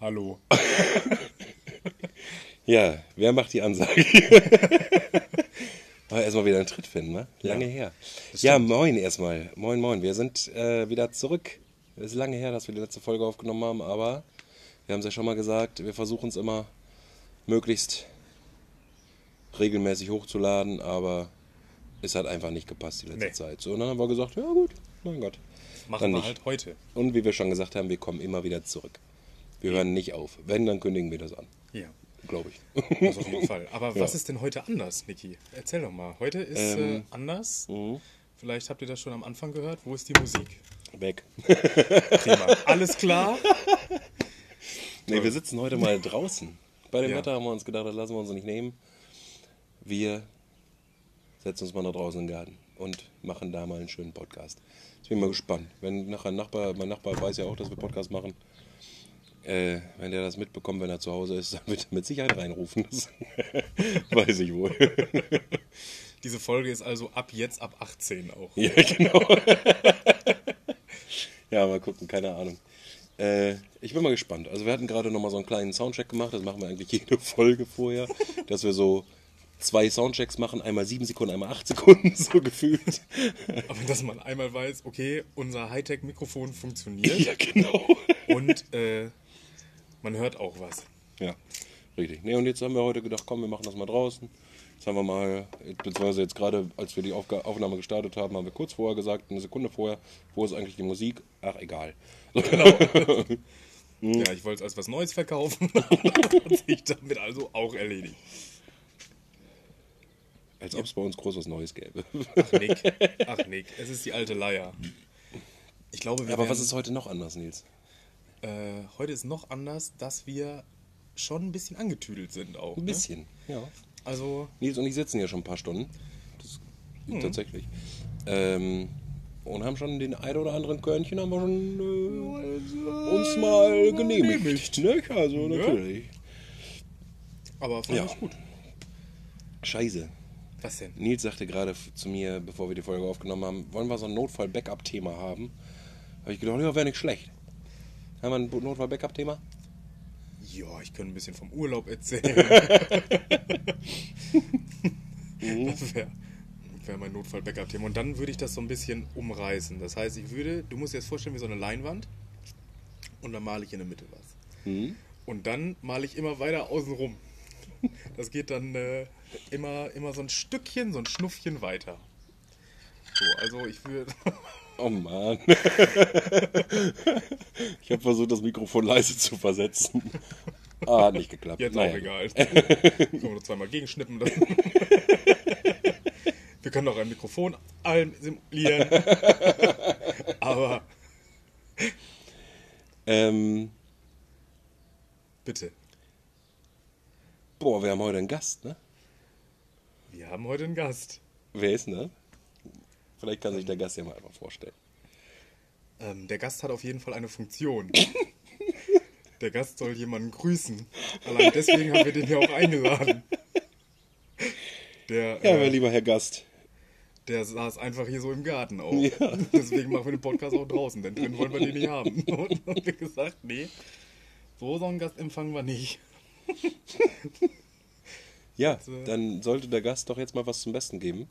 Hallo. Ja, wer macht die Ansage? Aber erstmal wieder einen Tritt finden, ne? Lange Ja, her. Ja, moin erstmal. Moin, moin. Wir sind äh, wieder zurück. Es ist lange her, dass wir die letzte Folge aufgenommen haben, aber wir haben es ja schon mal gesagt, wir versuchen es immer möglichst regelmäßig hochzuladen, aber es hat einfach nicht gepasst die letzte Nee. Zeit. So, und dann haben wir gesagt, ja gut, mein Gott. Machen Dann wir nicht. halt heute. Und wie wir schon gesagt haben, wir kommen immer wieder zurück. Wir hören nicht auf. Wenn, dann kündigen wir das an. Ja, Glaube ich. das auf jeden Fall. Aber Ja. was ist denn heute anders, Niki? Erzähl doch mal. Heute ist Ähm, äh, anders. Mhm. Vielleicht habt ihr das schon am Anfang gehört. Wo ist die Musik? Weg. Prima. Alles klar? Nee, wir sitzen heute mal draußen. Bei dem Ja. Wetter haben wir uns gedacht, das lassen wir uns nicht nehmen. Wir setzen uns mal nach draußen in den Garten und machen da mal einen schönen Podcast. Jetzt bin ich mal gespannt. Wenn nachher ein Nachbar, mein Nachbar weiß ja auch, dass wir Podcast machen. Äh, wenn der das mitbekommt, wenn er zu Hause ist, dann wird er mit Sicherheit reinrufen. Das weiß ich wohl. Diese Folge ist also ab jetzt ab 18 auch. ja, genau. ja, mal gucken, keine Ahnung. Äh, ich bin mal gespannt. Also wir hatten gerade noch mal so einen kleinen Soundcheck gemacht. Das machen wir eigentlich jede Folge vorher, dass wir so zwei Soundchecks machen, einmal sieben Sekunden, einmal acht Sekunden, so gefühlt. Aber dass man einmal weiß, okay, unser Hightech-Mikrofon funktioniert ja, genau. und äh, man hört auch was. Ja, richtig. Nee, und jetzt haben wir heute gedacht, komm, wir machen das mal draußen. Jetzt haben wir mal, beziehungsweise jetzt gerade, als wir die Aufga Aufnahme gestartet haben, haben wir kurz vorher gesagt, eine Sekunde vorher, wo ist eigentlich die Musik? Ach, egal. Ja, ich wollte es als was Neues verkaufen. Hat sich damit also auch erledigt. Als ob es bei uns groß was Neues gäbe. Ach Nick, ach Nick, es ist die alte Leier. Ich glaube, wir Aber was ist heute noch anders, Nils? Äh, heute ist noch anders, dass wir schon ein bisschen angetüdelt sind auch. Ein Ne? bisschen, ja. Also, Nils und ich sitzen hier schon ein paar Stunden. Das tatsächlich. Ähm, und haben schon den ein oder anderen Körnchen haben wir schon äh, uns mal genehmigt. Ne? Also natürlich. aber fand Ja. ich gut. Scheiße. Was denn? Nils sagte gerade zu mir, bevor wir die Folge aufgenommen haben, wollen wir so ein Notfall-Backup-Thema haben? Habe ich gedacht, ja, wäre nicht schlecht. Haben wir ein Notfall-Backup-Thema? Ja, ich könnte ein bisschen vom Urlaub erzählen. das wäre wär mein Notfall-Backup-Thema. Und dann würde ich das so ein bisschen umreißen. Das heißt, ich würde, du musst dir jetzt vorstellen, wie so eine Leinwand. Und dann male ich in der Mitte was. Und dann male ich immer weiter außen rum. Das geht dann äh, immer, immer so ein Stückchen, so ein Schnuffchen weiter. So, also ich würde. Oh Mann. ich habe versucht, das Mikrofon leise zu versetzen. Ah, hat nicht geklappt. Jetzt Naja. auch egal. Können wir noch zweimal gegenschnippen. Dann. Wir können auch ein Mikrofon simulieren. Aber Ähm, bitte, boah, wir haben heute einen Gast, ne? wir haben heute einen Gast. Wer ist das? Vielleicht kann sich der Gast ja mal einfach vorstellen. Ähm, der Gast hat auf jeden Fall eine Funktion. Der Gast soll jemanden grüßen. Allein deswegen haben wir den hier auch eingeladen. Der, Ja, mein äh, lieber Herr Gast. der saß einfach hier so im Garten auch. Ja. Deswegen machen wir den Podcast auch draußen, denn drin wollen wir den nicht haben. Und haben wir gesagt, nee, so so einen Gast empfangen wir nicht. Ja, äh, dann sollte der Gast doch jetzt mal was zum Besten geben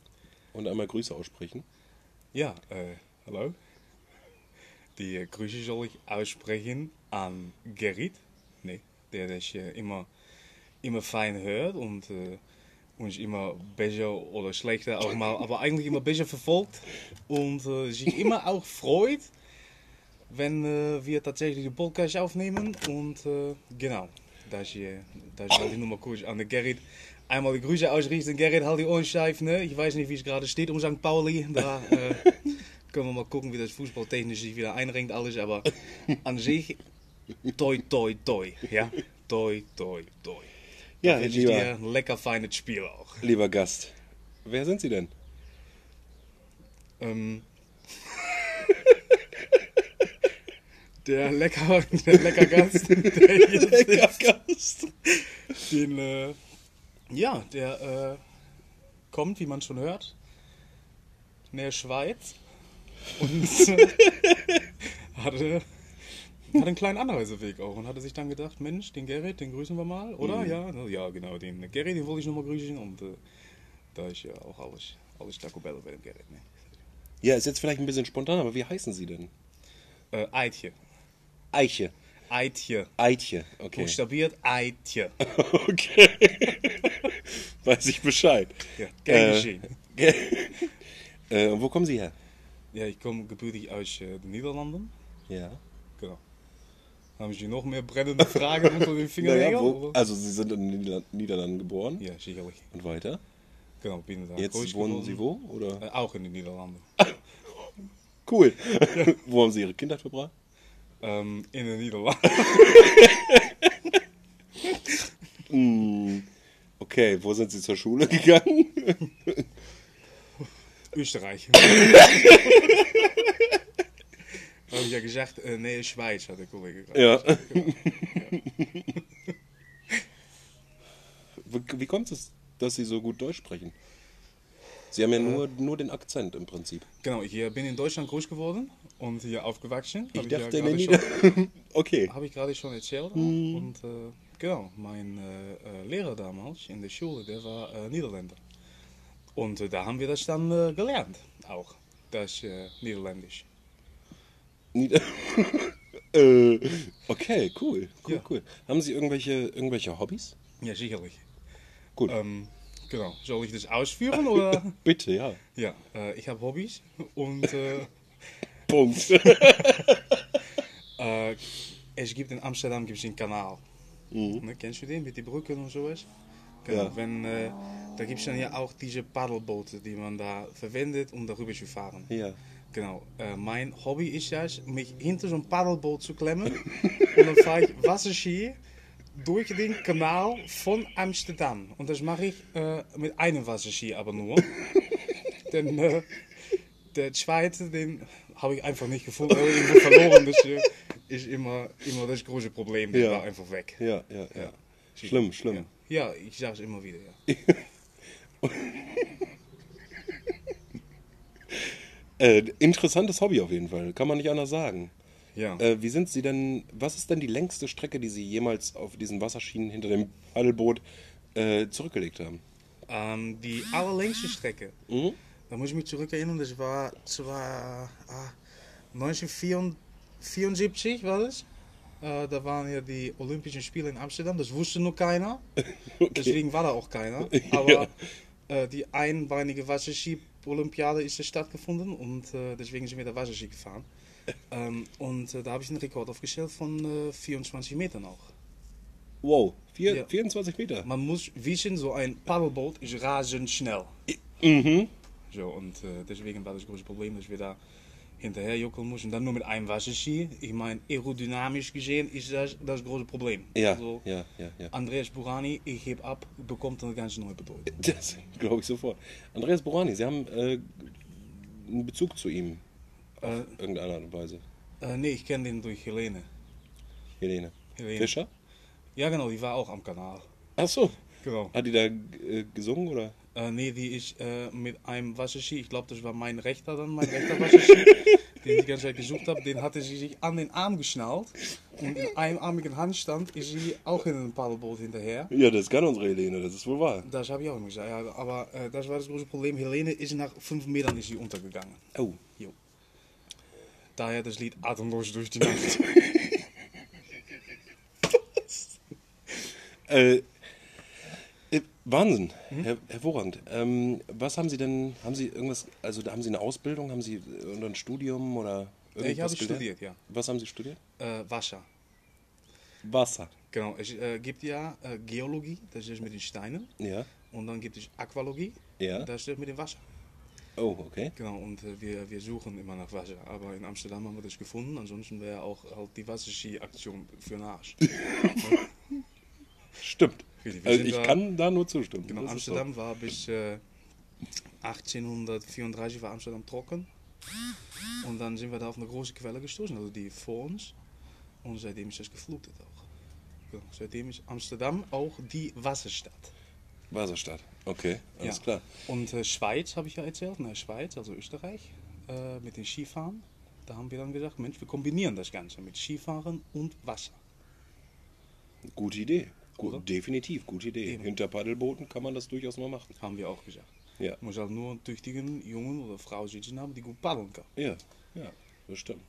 und einmal Grüße aussprechen. Ja, äh, hallo. Die Grüße soll ich aussprechen an Gerrit, nee, der das äh, immer, immer fein hört und äh, uns immer besser oder schlechter auch mal, aber eigentlich immer besser verfolgt und sich immer auch freut, wenn wir tatsächlich den Podcast aufnehmen und genau, das, äh, das wollte ich nur mal kurz an den Gerrit einmal die Grüße ausrichten. Gerrit, halt die Ohren steif, ne? Ich weiß nicht, wie es gerade steht um St. Pauli. Da äh, können wir mal gucken, wie das fußballtechnisch sich wieder einrenkt alles, aber an sich toi toi toi, ja? Toi toi toi. Ja, Wünsche ich dir ein lecker feines Spiel auch. lieber Gast. Wer sind Sie denn? Ähm, der lecker, der lecker Gast, der sitzt, Gast. den, äh, ja, der äh, kommt, wie man schon hört, in der Schweiz und äh, hatte hat einen kleinen Anreiseweg auch und hatte sich dann gedacht, Mensch, den Gerrit, den grüßen wir mal, oder? Mhm. Ja, ja, genau, den Gerrit, den wollte ich nochmal grüßen und äh, da ist ja auch alles, alles Taco Bell bei dem Gerrit. Ne? Ja, ist jetzt vielleicht ein bisschen spontan, aber wie heißen Sie denn? Äh, Eitje. Eiche. Eitje. Eitje, okay. Buchstabiert Eitje. Okay. Weiß ich Bescheid. Ja, gern Äh, geschehen. Äh, und wo kommen Sie her? Ja, ich komme gebürtig aus äh, den Niederlanden. Ja. Genau. Haben Sie noch mehr brennende Fragen unter den Fingernägeln? Naja, wo, also Sie sind in den Niederla- Niederlanden geboren Ja, sicherlich. und weiter. Genau, bin da Jetzt wohnen geworden. Sie wo? Oder? Äh, auch in den Niederlanden. Cool. wo haben Sie Ihre Kindheit verbracht? Ähm, in den Niederlanden. Hm, Okay, wo sind Sie zur Schule gegangen? Österreich. Habe ich ja gesagt, äh, nee, Schweiz, hat der Kollege gerade. Ja. gesagt. Wie wie kommt es, dass Sie so gut Deutsch sprechen? Sie haben ja nur, nur den Akzent im Prinzip. Genau, ich äh, bin in Deutschland groß geworden und hier aufgewachsen. Ich dachte ja in den gerade schon-. Okay. Habe ich gerade schon erzählt. Und äh, genau, mein äh, äh, Lehrer damals in der Schule, der war äh, Niederländer. Und äh, da haben wir das dann äh, gelernt, auch, das äh, Niederländisch. Nieder äh, okay, cool. Cool, Ja. cool. Haben Sie irgendwelche, irgendwelche Hobbys? Ja, sicherlich. Gut. Ähm, genau, soll ich das ausführen oder? Bitte, ja. ja, äh, ich habe Hobbys und äh, Punkt. äh, es gibt in Amsterdam gibt's einen Kanal. Ne, kennst du den mit den Brücken und sowas? Genau, Ja. wenn, äh, da gibt es dann ja auch diese Paddelboote, die man da verwendet, um darüber zu fahren. ja. Genau, äh, mein Hobby ist juist, mich hinter so ein Paddelboot zu klemmen und dann fahre ich Wasserski durch den Kanal von Amsterdam. Und das mache ich äh, mit einem Wasserski aber nur. Denn äh, der zweite, den habe ich einfach nicht gefunden, irgendwo verloren. Das äh, ist immer, immer das große Problem, der Ja. war einfach weg. Ja, ja, ja. Ja. Schlimm, schlimm. Ja, ich sage es immer wieder, ja. Äh, interessantes Hobby auf jeden Fall, kann man nicht anders sagen. Ja, Äh, wie sind Sie denn, was ist denn die längste Strecke, die Sie jemals auf diesen Wasserschienen hinter dem Paddelboot äh, zurückgelegt haben? ähm, die allerlängste Strecke. Mhm. Da muss ich mich zurückerinnern, das war, das war ah, 1974 war das. Äh, da waren ja die Olympischen Spiele in Amsterdam, das wusste noch keiner. Deswegen war da auch keiner. Aber äh, die einbeinige Wasserski-Olympiade ist ja stattgefunden und äh, deswegen sind wir da Wasserski gefahren. Ähm, und äh, da habe ich einen Rekord aufgestellt von äh, 24 Metern auch. Wow, vier, Ja. 24 Meter. Man muss wissen, so ein Paddelboot ist rasend schnell. Mhm. So, und äh, deswegen war das große Problem, dass wir da hinterher juckeln mussten. Dann nur mit einem Wasserski. Ich meine, aerodynamisch gesehen ist das das große Problem. Ja, Also, ja, ja, ja. Andreas Burani, ich heb ab, bekommt eine ganz neue Bedeutung. Das glaube ich sofort. Andreas Borani, Sie haben äh, einen Bezug zu ihm. Auf Äh, irgendeine Art und Weise. Äh, nee, ich kenne den durch Helene. Helene. Helene. Fischer? Ja, genau, die war auch am Kanal. Ach so. Genau. Hat die da äh, gesungen oder? Äh, nee, die ist äh, mit einem Wasserski, ich glaube, das war mein rechter dann, mein rechter Wasserski, den ich die ganze Zeit gesucht habe, den hatte sie sich an den Arm geschnallt. Und in einarmigen Handstand ist sie auch in ein Paddelboot hinterher. Ja, das kann unsere Helene, das ist wohl wahr. Das habe ich auch immer gesagt. Ja, aber äh, das war das große Problem. Helene ist nach fünf Metern ist sie untergegangen. Oh. Daher das Lied Atemlos durch die Nacht. Äh, äh, Wahnsinn, Mhm. Her hervorragend. Ähm, was haben Sie denn, haben Sie irgendwas, also haben Sie eine Ausbildung, haben Sie äh, ein Studium oder ich irgendwas habe gelernt? studiert, ja. Was haben Sie studiert? Äh, Wasser. Wasser. Genau, es äh, gibt ja äh, Geologie, das ist mit den Steinen. Ja. Und dann gibt es Aqualogie, Ja. das ist mit dem Wasser. Oh, okay. Genau, und äh, wir, wir suchen immer nach Wasser. Aber in Amsterdam haben wir das gefunden. Ansonsten wäre auch halt die Wasserski-Aktion für den Arsch. Stimmt. Also ich da- kann da nur zustimmen. Genau, Das. Amsterdam war bis äh, 1834 war Amsterdam trocken. Und dann sind wir da auf eine große Quelle gestoßen, also die vor uns. Und seitdem ist das geflutet auch. Genau, seitdem ist Amsterdam auch die Wasserstadt. Wasserstadt. Okay, alles Ja. klar. Und äh, Schweiz habe ich ja erzählt, ne, Schweiz, also Österreich, äh, mit den Skifahren. da haben wir dann gesagt, Mensch, wir kombinieren das Ganze mit Skifahren und Wasser. Gute Idee. Gut, Oder? definitiv, gute Idee. Eben. Hinter Paddelbooten kann man das durchaus mal machen. Haben wir auch gesagt. Ja. Muss halt nur einen tüchtigen Jungen oder Frau sitzen haben, die gut paddeln kann. Ja, ja, das stimmt.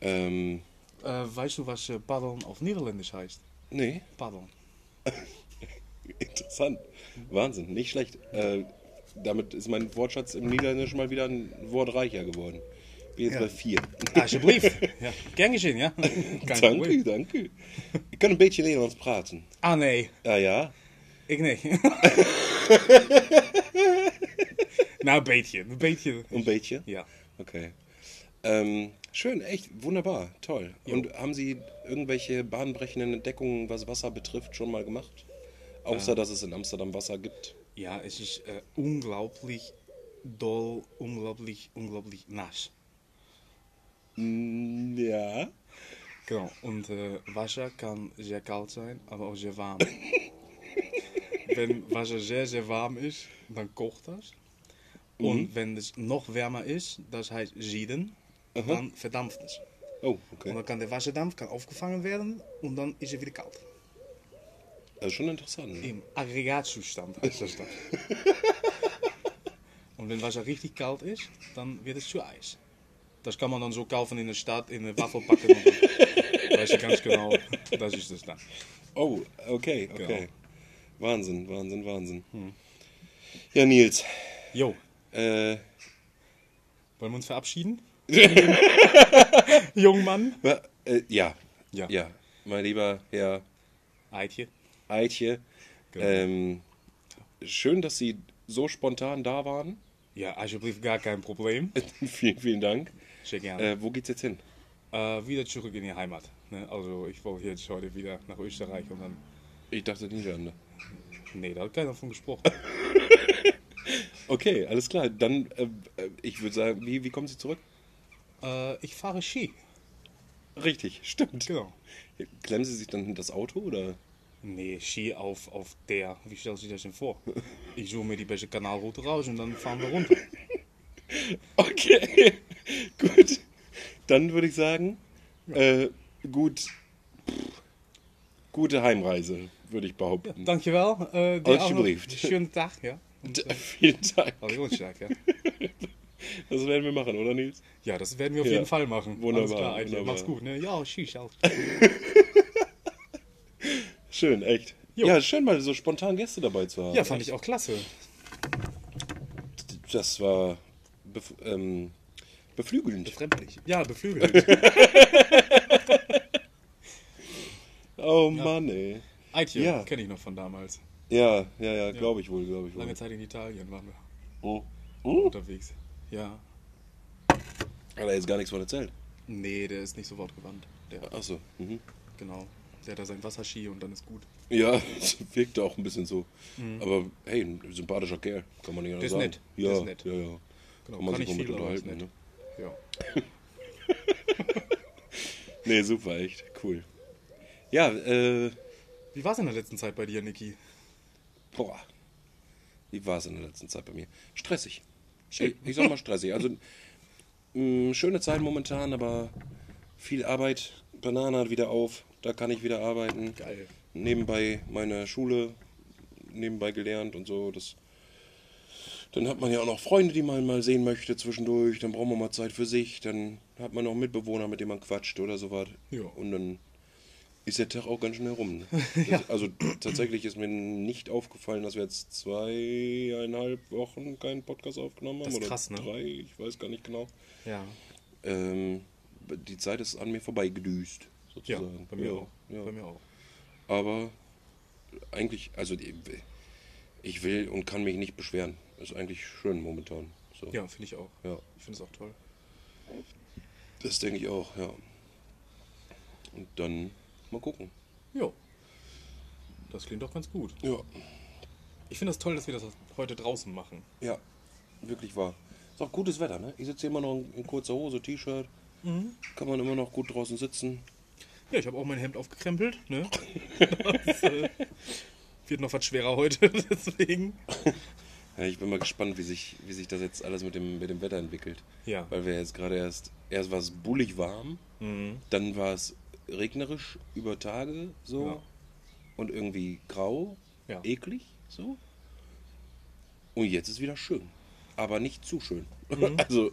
Ähm, Äh, weißt du, was äh, paddeln auf Niederländisch heißt? nee, Paddeln. interessant. Wahnsinn, nicht schlecht. Äh, damit ist mein Wortschatz im Niederländischen mal wieder ein Wort reicher geworden. Bin jetzt Ja. bei vier. Alsjeblieft. ja, gern geschehen, ja? Kein danke, Probleem. danke. Ik kan een beetje Nederlands praten. Ah, nee. Ja, ja. Ik nee. nou, een beetje. Een beetje. Een beetje? Ja. Okay. Ähm, schön, echt, wunderbar, toll. Jo. Und haben Sie irgendwelche bahnbrechenden Entdeckungen, was Wasser betrifft, schon mal gemacht? Außer, dass es in Amsterdam Wasser gibt. Ja, es ist äh, unglaublich doll, unglaublich, unglaublich nass. Mm, Ja. Genau. Und äh, Wasser kann sehr kalt sein, aber auch sehr warm. wenn Wasser sehr, sehr warm ist, dann kocht das. Und wenn es noch wärmer ist, das heißt sieden, dann verdampft es. Oh, Und okay. dann kann der Wasserdampf kann aufgefangen werden und dann ist er wieder kalt. Das ist schon interessant. Ne? Im Aggregatzustand heißt das dann. und wenn Wasser richtig kalt ist, dann wird es zu Eis. Das kann man dann so kaufen in der Stadt, in eine Waffel packen und dann weiß ich ganz genau, das ist es dann. Oh, okay, okay. Genau. Wahnsinn, Wahnsinn, Wahnsinn. Ja, Nils. Jo, Äh, wollen wir uns verabschieden? Jungmann? äh, ja. Ja. Ja, mein lieber Herr Eitje. Eitje. Genau. Ähm, schön, dass Sie so spontan da waren. Ja, alsjeblieft, gar kein Problem. vielen, vielen Dank. Sehr gerne. Äh, wo geht's jetzt hin? Äh, wieder zurück in die Heimat. Ne? Also, ich wollte jetzt heute wieder nach Österreich und dann. Ich dachte Niederlande. Nee, da hat keiner von gesprochen. Okay, alles klar. Dann, äh, äh, ich würde sagen, wie, wie kommen Sie zurück? äh, ich fahre Ski. Richtig, stimmt. Genau. Klemmen Sie sich dann das Auto oder? Nee, Ski auf, auf der. Wie stellt sich das denn vor? Ich suche mir die beste Kanalroute raus und dann fahren wir runter. Okay, gut. Dann würde ich sagen, äh, gut, gute Heimreise, würde ich behaupten. Dankjewel. Dir auch noch Alsjeblieft. Schönen Tag, ja. Und, äh, Vielen Dank. Gute, ja. Das werden wir machen, oder Nils? Ja, das werden wir auf Ja. jeden Fall machen. Wunderbar, Alles klar, wunderbar. Mach's gut, ne? Ja, tschüss. Schön, echt. Jo. Ja, schön mal so spontan Gäste dabei zu haben. Ja, fand ich auch klasse. Das war bef ähm, beflügelnd. Befremdlich. Ja, beflügelt. Oh Mann, ey. Eitje, Ja. kenne ich noch von damals. Ja, ja, ja, glaube ich wohl, glaube ich wohl. Lange Zeit in Italien waren wir Oh. Oh. unterwegs. Ja. Hat er jetzt gar nichts von erzählt. Nee, der ist nicht so wortgewandt. Der, Achso. Mhm. genau. Der hat da sein Wasserski und dann ist gut. Ja, das wirkte auch ein bisschen so. Aber hey, ein sympathischer Kerl, kann man nicht anders Mhm. Sagen. nett, Ja, ist nett. ja, ja. Genau, Kann man kann sich mal mit unterhalten. Ne? Ja. Nee, super, echt. Cool. Ja, äh, Wie war es in der letzten Zeit bei dir, Niki? boah. Wie war es in der letzten Zeit bei mir? Stressig. Ich, ich sag mal stressig. Also, mh, schöne Zeit momentan, aber viel Arbeit. Banane hat wieder auf, da kann ich wieder arbeiten. Geil. Nebenbei meine Schule, nebenbei gelernt und so. Das, dann hat man ja auch noch Freunde, die man mal sehen möchte zwischendurch. Dann braucht man mal Zeit für sich. Dann hat man noch Mitbewohner, mit denen man quatscht oder sowas. Ja. Und dann ist der Tag auch ganz schnell rum. Ne? Das, Also tatsächlich ist mir nicht aufgefallen, dass wir jetzt zweieinhalb Wochen keinen Podcast aufgenommen haben. Das ist oder krass, ne? drei, ich weiß gar nicht genau. Ja. Ähm, die Zeit ist an mir vorbeigedüst, Ja, sozusagen. bei mir Ja, auch. ja. Bei mir auch. Aber eigentlich, also ich will und kann mich nicht beschweren. Ist eigentlich schön momentan. So. Ja, finde ich auch. Ja, Ich finde es auch toll. das denke ich auch, ja. Und dann mal gucken. Jo. Das klingt doch ganz gut. Ja, Ich finde das toll, dass wir das heute draußen machen. ja, wirklich wahr. Ist auch gutes Wetter, ne? Ich sitze immer noch in, in kurzer Hose, T-Shirt. Mhm. Kann man immer noch gut draußen sitzen. Ja, ich habe auch mein Hemd aufgekrempelt. Ne? Das äh, wird noch was schwerer heute, deswegen. Ja, ich bin mal gespannt, wie sich, wie sich das jetzt alles mit dem, mit dem Wetter entwickelt. Ja. Weil wir jetzt gerade erst, erst war es bullig warm, Mhm. dann war es regnerisch über Tage so Ja. und irgendwie grau, Ja. eklig so. Und jetzt ist wieder schön, aber nicht zu schön. Also ne,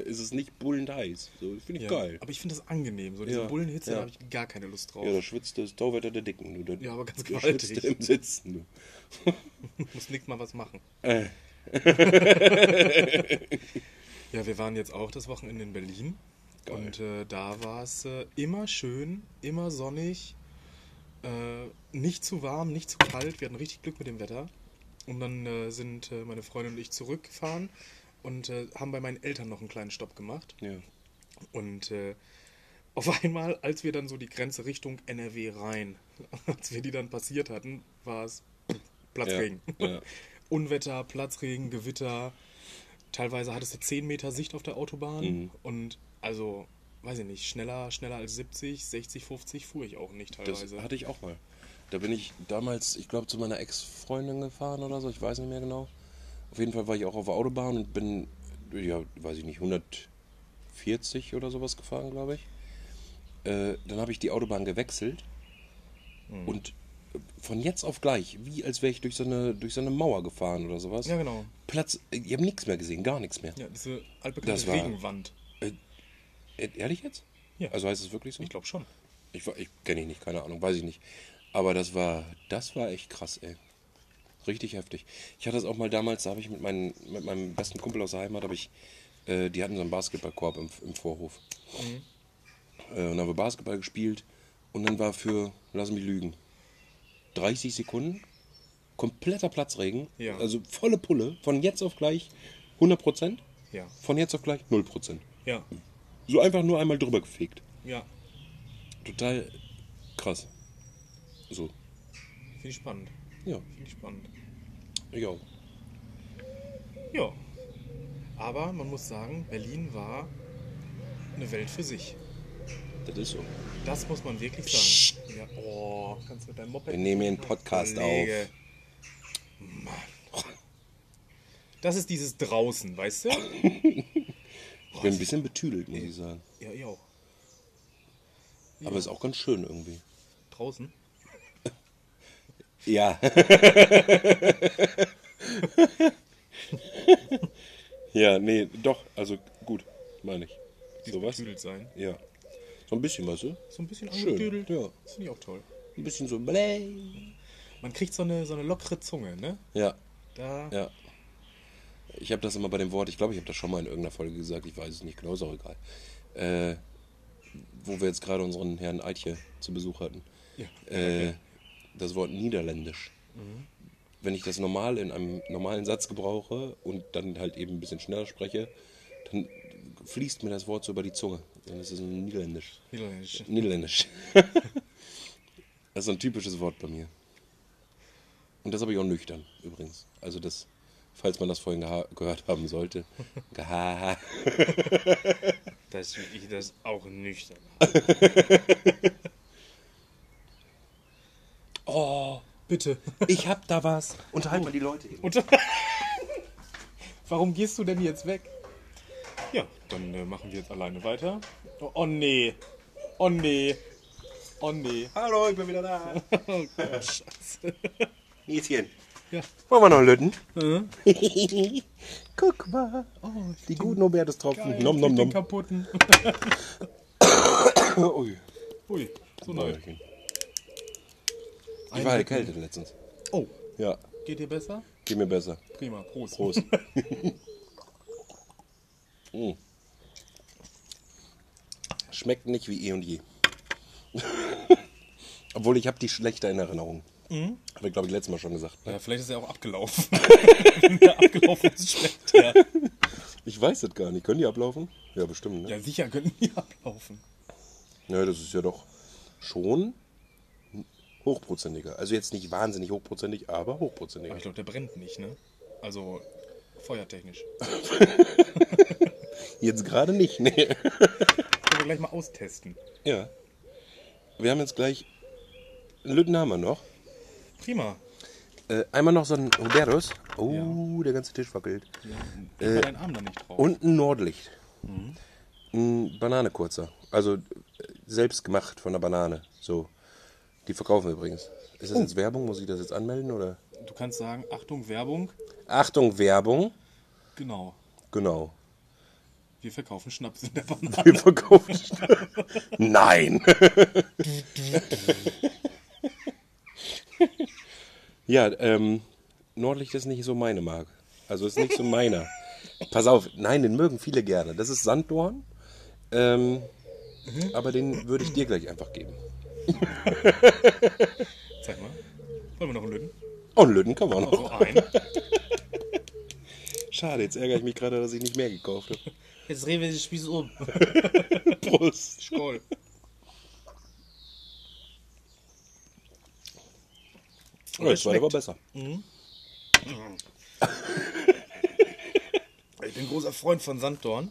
ist es nicht bullend heiß. So, finde ich. Ja. geil. Aber ich finde das angenehm. So diese Ja. Bullenhitze, Ja. da habe ich gar keine Lust drauf. Ja, da schwitzt das Tauwetter der Dicken. Du, da, Ja, aber ganz da gewaltig. du im Sitzen. Du. Muss nicht mal was machen. Äh, Ja, wir waren jetzt auch das Wochenende in Berlin. Geil. Und äh, da war es äh, immer schön, immer sonnig, äh, nicht zu warm, nicht zu kalt. Wir hatten richtig Glück mit dem Wetter. Und dann äh, sind äh, meine Freundin und ich zurückgefahren und äh, haben bei meinen Eltern noch einen kleinen Stopp gemacht. ja. Und äh, auf einmal, als wir dann so die Grenze Richtung NRW rein, als wir die dann passiert hatten, war es Platzregen. Ja, ja. Unwetter, Platzregen, Gewitter. Teilweise hattest du 10 Meter Sicht auf der Autobahn. Mhm. Und also, weiß ich nicht, schneller, schneller als 70, 60, 50 fuhr ich auch nicht Das teilweise. hatte ich auch mal. Da bin ich damals, ich glaube, zu meiner Ex-Freundin gefahren oder so, ich weiß nicht mehr genau. Auf jeden Fall war ich auch auf der Autobahn und bin, ja, weiß ich nicht, 140 oder sowas gefahren, glaube ich. Äh, dann habe ich die Autobahn gewechselt Mhm. und von jetzt auf gleich, wie als wäre ich durch so, eine, durch so eine Mauer gefahren oder sowas. ja, genau. Platz, ich habe nichts mehr gesehen, gar nichts mehr. Ja, diese altbekannte war- Regenwand. Äh, ehrlich jetzt? Ja. Also heißt es wirklich so? Ich glaube schon. Ich, ich kenne ihn nicht, keine Ahnung, weiß ich nicht. Aber das war, das war echt krass, ey. Richtig heftig. Ich hatte es auch mal damals, da habe ich mit, meinen, mit meinem besten Kumpel aus der Heimat, habe ich, äh, die hatten so einen Basketballkorb im, im Vorhof. Äh, und dann haben wir Basketball gespielt und dann war für, lass mich lügen, 30 Sekunden kompletter Platzregen. Ja. Also volle Pulle, von jetzt auf gleich 100 Prozent, Ja. von jetzt auf gleich 0 Prozent. Ja. So einfach nur einmal drüber gefegt. Ja. Total krass. So, Finde ich spannend. ja, Finde ich spannend. Auch. Ja. Aber man muss sagen, Berlin war eine Welt für sich. Das ist so. Das muss man wirklich sagen. Ja, oh, kannst du mit deinem Moped. Wir nehmen hier einen Podcast Kollege. Mann. Das ist dieses draußen, weißt du? Ich bin ein bisschen betüdelt, muss ich sagen. Ja, ich auch. Aber ist auch ganz schön irgendwie. Draußen? Ja. ja, nee, doch, also gut, meine ich. Sowas? Betüdelt sein. Ja. So ein bisschen, weißt du? So ein bisschen Schön, angetüdelt. ja. Das finde ich auch toll. Ein bisschen so bläh. Man kriegt so eine, so eine lockere Zunge, ne? Ja, Da. ja. Ich habe das immer bei dem Wort, ich glaube, ich habe das schon mal in irgendeiner Folge gesagt, ich weiß es nicht genau, ist auch egal. Äh, wo wir jetzt gerade unseren Herrn Eitje zu Besuch hatten. Ja. Äh, das Wort Niederländisch. Mhm. Wenn ich das normal in einem normalen Satz gebrauche und dann halt eben ein bisschen schneller spreche, dann fließt mir das Wort so über die Zunge. Dann ist es ein Niederländisch. Niederländisch. Niederländisch. das ist ein typisches Wort bei mir. Und das habe ich auch nüchtern, übrigens. Also das, falls man das vorhin gehört haben sollte. Geha Dass ich das auch nüchtern oh, Bitte. ich hab da was. Unterhalt mal die Leute eben. Und Warum gehst du denn jetzt weg? Ja, dann äh, machen wir jetzt alleine weiter. Oh, oh nee. Oh nee. Oh nee. Hallo, ich bin wieder da. Oh Gott, Scheiße. Nieschen. Ja. Wollen wir noch löten? Äh? Guck mal. Oh, Die guten Hubertus-Tropfen. Nom, nom, mit den nom. kaputten. Ui. Ui, so neu. Ich war erkältet letztens. Oh, Ja, geht dir besser? geht mir besser. Prima, Prost. Prost. Mm. Schmeckt nicht wie eh und je. Obwohl ich habe die schlechte in Erinnerung. Habe ich glaube ich letztes Mal schon gesagt. Ne? Ja, vielleicht ist er auch abgelaufen. Wenn der abgelaufen ist, schmeckt der. Ich weiß das gar nicht. Können die ablaufen? Ja, bestimmt. Ne? Ja, sicher können die ablaufen. Ja, das ist ja doch schon hochprozentiger. Also jetzt nicht wahnsinnig hochprozentig, aber Aber hochprozentiger. ich glaube, der brennt nicht, ne? Also, feuertechnisch. Jetzt gerade nicht, ne? Können wir gleich mal austesten. Ja. Wir haben jetzt gleich. Lütten haben wir noch. Prima. Äh, einmal noch so ein Hubertus. Oh, der ganze Tisch wackelt. Ja, äh, deinen Arm da nicht drauf. Und ein Nordlicht. Ein Banane kurzer. Also äh, selbst gemacht von der Banane. So. Die verkaufen wir übrigens. Ist das jetzt Werbung? Muss ich das jetzt anmelden oder? Du kannst sagen, Achtung, Werbung. Achtung, Werbung. Genau. Genau. Wir verkaufen Schnaps in der Banane. Wir verkaufen. Nein. ja, ähm, Nordlicht ist nicht so meine Marke. Also ist nicht so meiner. Pass auf, nein, den mögen viele gerne. Das ist Sanddorn. Ähm, aber den würde ich dir gleich einfach geben. Zeig mal. Wollen wir noch einen Lütten? Oh, einen Lütten kann man So noch. Schade, jetzt ärgere ich mich gerade, dass ich nicht mehr gekauft habe. Jetzt drehen wir den Spieß um. Prost. Skoll. Oh, das war aber besser. Ich bin großer Freund von Sanddorn.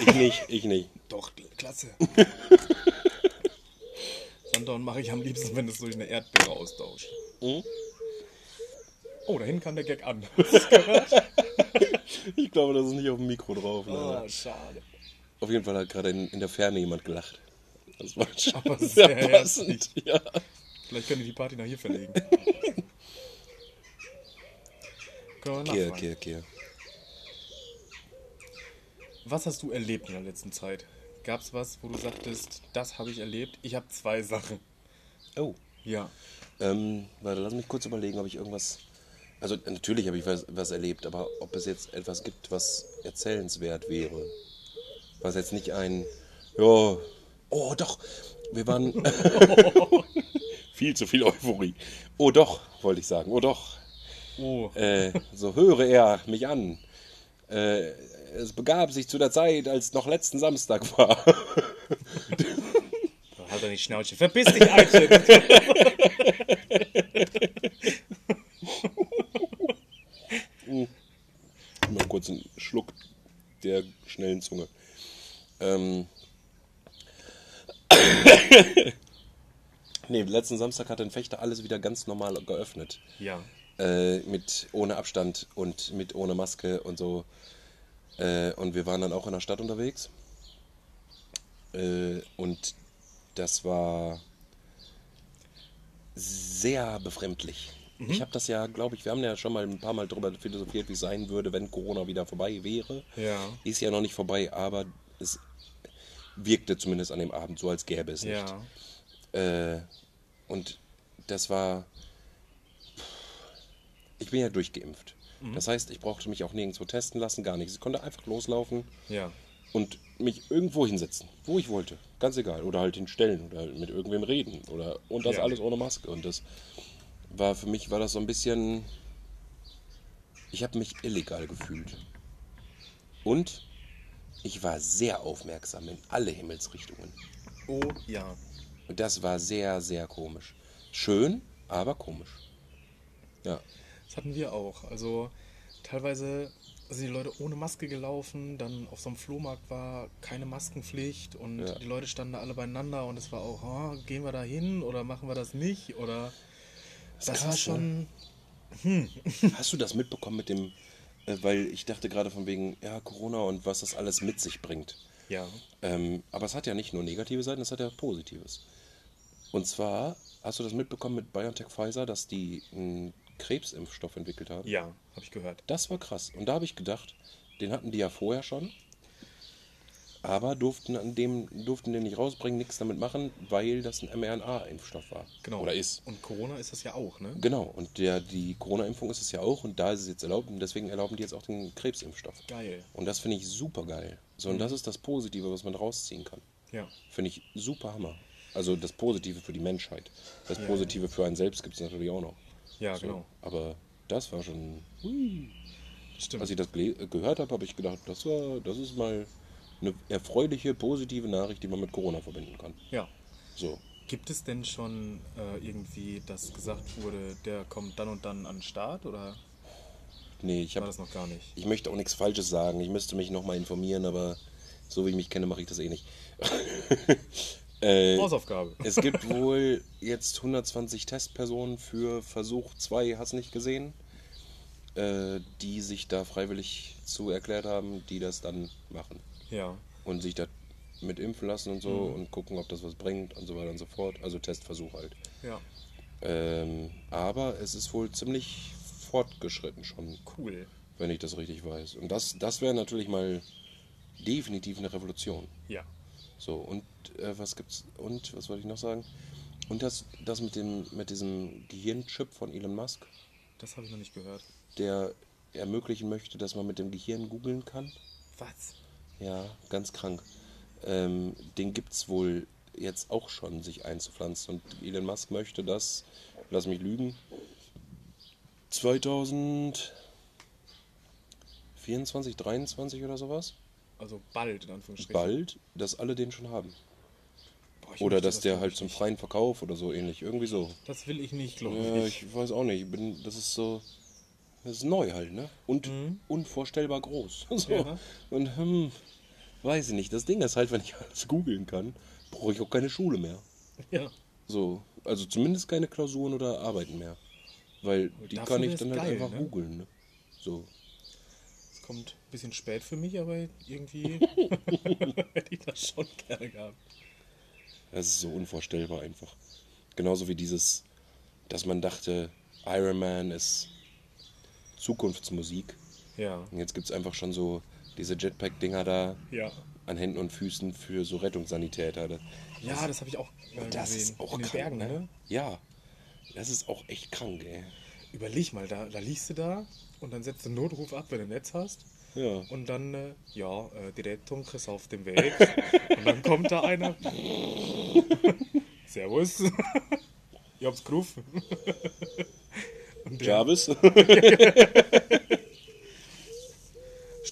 Ich nicht, ich nicht. Doch, klasse. Sanddorn mache ich am liebsten, wenn es durch eine Erdbeere austauscht. Mhm. Oh, dahin kam der Gag an. Ich glaube, das ist nicht auf dem Mikro drauf. leider. Oh, schade. Auf jeden Fall hat gerade in, in der Ferne jemand gelacht. Das war schon Aber sehr, sehr passend. Ja. Vielleicht können die die Party nach hier verlegen. Nachfragen. okay, okay. Was hast du erlebt in der letzten Zeit? Gab es was, wo du sagtest, das habe ich erlebt? Ich habe zwei Sachen. Oh. Ja. Ähm, warte, lass mich kurz überlegen, ob ich irgendwas. Also natürlich habe ich was, was erlebt, aber ob es jetzt etwas gibt, was erzählenswert wäre. Was jetzt nicht ein. Ja. Oh doch. Wir waren. viel zu viel Euphorie. Oh doch, wollte ich sagen. Oh doch. Oh, Äh, so höre er mich an. Äh, es begab sich zu der Zeit, als noch letzten Samstag war. halt deine Schnauze. Verpiss dich, Eichel. Mal kurz einen Schluck der schnellen Zunge. Ähm. nee, letzten Samstag hat ein Fechter alles wieder ganz normal geöffnet. ja. Äh, mit ohne Abstand und mit ohne Maske und so. Äh, und wir waren dann auch in der Stadt unterwegs. Äh, und das war sehr befremdlich. Ich habe das ja, glaube ich, wir haben ja schon mal ein paar Mal darüber philosophiert, wie es sein würde, wenn Corona wieder vorbei wäre. Ja. Ist ja noch nicht vorbei, aber es wirkte zumindest an dem Abend so, als gäbe es nicht. Ja. Äh, und das war. Ich bin ja durchgeimpft. Das heißt, ich brauchte mich auch nirgendwo testen lassen, gar nichts. Ich konnte einfach loslaufen Ja. und mich irgendwo hinsetzen, wo ich wollte. Ganz egal. Oder halt hinstellen oder mit irgendwem reden. Oder, und das Ja. alles ohne Maske. Und das war für mich war das so ein bisschen. Ich habe mich illegal gefühlt. Und ich war sehr aufmerksam in alle Himmelsrichtungen. Oh, ja. Und das war sehr, sehr komisch. Schön, aber komisch. Ja. Das hatten wir auch. Also teilweise sind die Leute ohne Maske gelaufen, dann auf so einem Flohmarkt war keine Maskenpflicht und Ja. die Leute standen da alle beieinander und es war auch, oh, gehen wir da hin oder machen wir das nicht? Oder das, krass, war ne? schon. Hast du das mitbekommen mit dem, äh, weil ich dachte gerade von wegen, ja, Corona und was das alles mit sich bringt. Ja. Ähm, aber es hat ja nicht nur negative Seiten, es hat ja Positives. Und zwar, hast du das mitbekommen mit BioNTech Pfizer, dass die einen Krebsimpfstoff entwickelt haben? Ja, habe ich gehört. Das war krass. Und da habe ich gedacht, den hatten die ja vorher schon. Aber durften an dem durften den nicht rausbringen, nichts damit machen, weil das ein mRNA-Impfstoff war. Genau. Oder ist. Und Corona ist das ja auch, ne? Genau. Und der, die Corona-Impfung ist es ja auch und da ist es jetzt erlaubt und deswegen erlauben die jetzt auch den Krebsimpfstoff. Geil. Und das finde ich super geil. So, und das ist das Positive, was man rausziehen kann. Ja. Finde ich super Hammer. Also das Positive für die Menschheit. Das Ja, Positive für einen selbst gibt es natürlich auch noch. Ja, So, genau. Aber das war schon. Stimmt. Als ich das äh, gehört habe, habe ich gedacht, das war, das ist mal eine erfreuliche, positive Nachricht, die man mit Corona verbinden kann. ja. So. Gibt es denn schon äh, irgendwie, dass gesagt wurde, der kommt dann und dann an den Start oder Nee, ich habe das noch gar nicht? Ich möchte auch nichts Falsches sagen. Ich müsste mich nochmal informieren, aber so wie ich mich kenne, mache ich das eh nicht. Äh, Hausaufgabe. es gibt wohl jetzt 120 Testpersonen für Versuch 2, hast nicht gesehen, äh, die sich da freiwillig zu erklärt haben, die das dann machen. Ja. Und sich da mit impfen lassen und so und gucken, ob das was bringt und so weiter und so fort. Also Testversuch halt. Ja. Ähm, aber es ist wohl ziemlich fortgeschritten schon, Cool. wenn ich das richtig weiß. Und das, das wäre natürlich mal definitiv eine Revolution. Ja. So, und äh, was gibt's, und was wollte ich noch sagen? Und das, das mit dem, mit diesem Gehirnchip von Elon Musk, Das habe ich noch nicht gehört. der ermöglichen möchte, dass man mit dem Gehirn googeln kann. Was? Ja, ganz krank. Ähm, den gibt's wohl jetzt auch schon, sich einzupflanzen. Und Elon Musk möchte das, lass mich lügen, 2024, 23 oder sowas, Also bald, in Anführungsstrichen. bald, dass alle den schon haben. Boah, ich Oder dass der glaub halt ich, zum freien Verkauf oder so ähnlich. Irgendwie so. Das will ich nicht, glaube Ja, ich. ich weiß auch nicht. Ich bin, das ist so. Das ist neu halt, ne? Und unvorstellbar groß. So. Ja. Und hm, weiß ich nicht. Das Ding ist halt, wenn ich alles googeln kann, brauche ich auch keine Schule mehr. Ja. So. Also zumindest keine Klausuren oder Arbeiten mehr. Weil die dafür kann ich dann halt geil, einfach ne? googeln, ne? So. Es kommt ein bisschen spät für mich, aber irgendwie hätte ich das schon gerne gehabt. Das ist so unvorstellbar einfach. Genauso wie dieses, dass man dachte, Iron Man ist Zukunftsmusik. Ja. Und jetzt gibt es einfach schon so diese Jetpack-Dinger da Ja. an Händen und Füßen für so Rettungssanitäter. Das, Ja, das habe ich auch äh, das gesehen. ist auch in krank, Bergen, ne? ne? Ja, das ist auch echt krank, ey. Überleg mal, da, da liegst du da und dann setzt du einen Notruf ab, wenn du ein Netz hast. Ja. Und dann, äh, ja, äh, die Rettung ist auf dem Weg. und dann kommt da einer. Servus. ich hab's gerufen. und der, Jarvis?